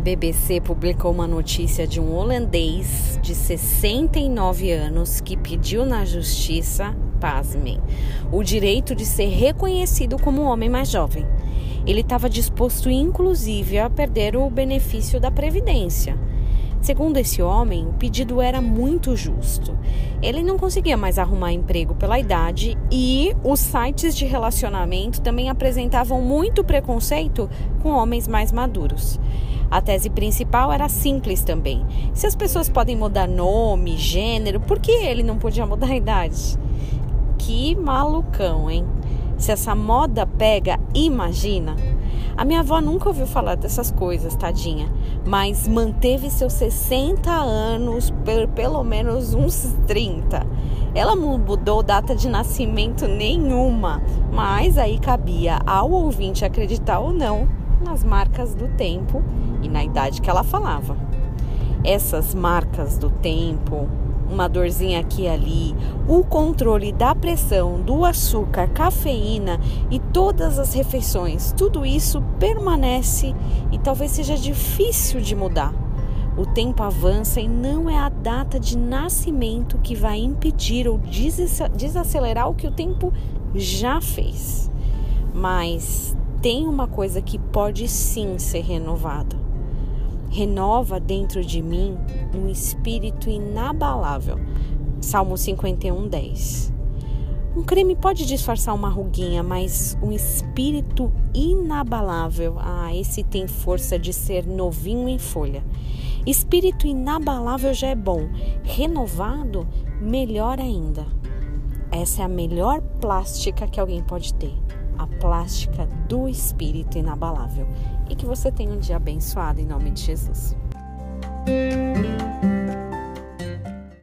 a BBC publicou uma notícia de um holandês de 69 anos que pediu na justiça, pasmem, o direito de ser reconhecido como homem mais jovem. Ele estava disposto, inclusive, a perder o benefício da Previdência. Segundo esse homem, o pedido era muito justo. Ele não conseguia mais arrumar emprego pela idade e os sites de relacionamento também apresentavam muito preconceito com homens mais maduros. A tese principal era simples também. Se as pessoas podem mudar nome, gênero, por que ele não podia mudar a idade? Que malucão, hein? Se essa moda pega, imagina. A minha avó nunca ouviu falar dessas coisas, tadinha, mas manteve seus 60 anos por pelo menos uns 30. Ela não mudou data de nascimento nenhuma, mas aí cabia ao ouvinte acreditar ou não nas marcas do tempo e na idade que ela falava. Essas marcas do tempo, uma dorzinha aqui e ali, o controle da pressão, do açúcar, cafeína e todas as refeições, tudo isso permanece e talvez seja difícil de mudar. O tempo avança e não é a data de nascimento que vai impedir ou desacelerar o que o tempo já fez. Mas tem uma coisa que pode sim ser renovada renova dentro de mim um espírito inabalável. Salmo 51, 10. Um creme pode disfarçar uma ruguinha, mas um espírito inabalável, ah, esse tem força de ser novinho em folha. Espírito inabalável já é bom, renovado, melhor ainda. Essa é a melhor plástica que alguém pode ter a plástica do espírito inabalável. E que você tenha um dia abençoado em nome de Jesus.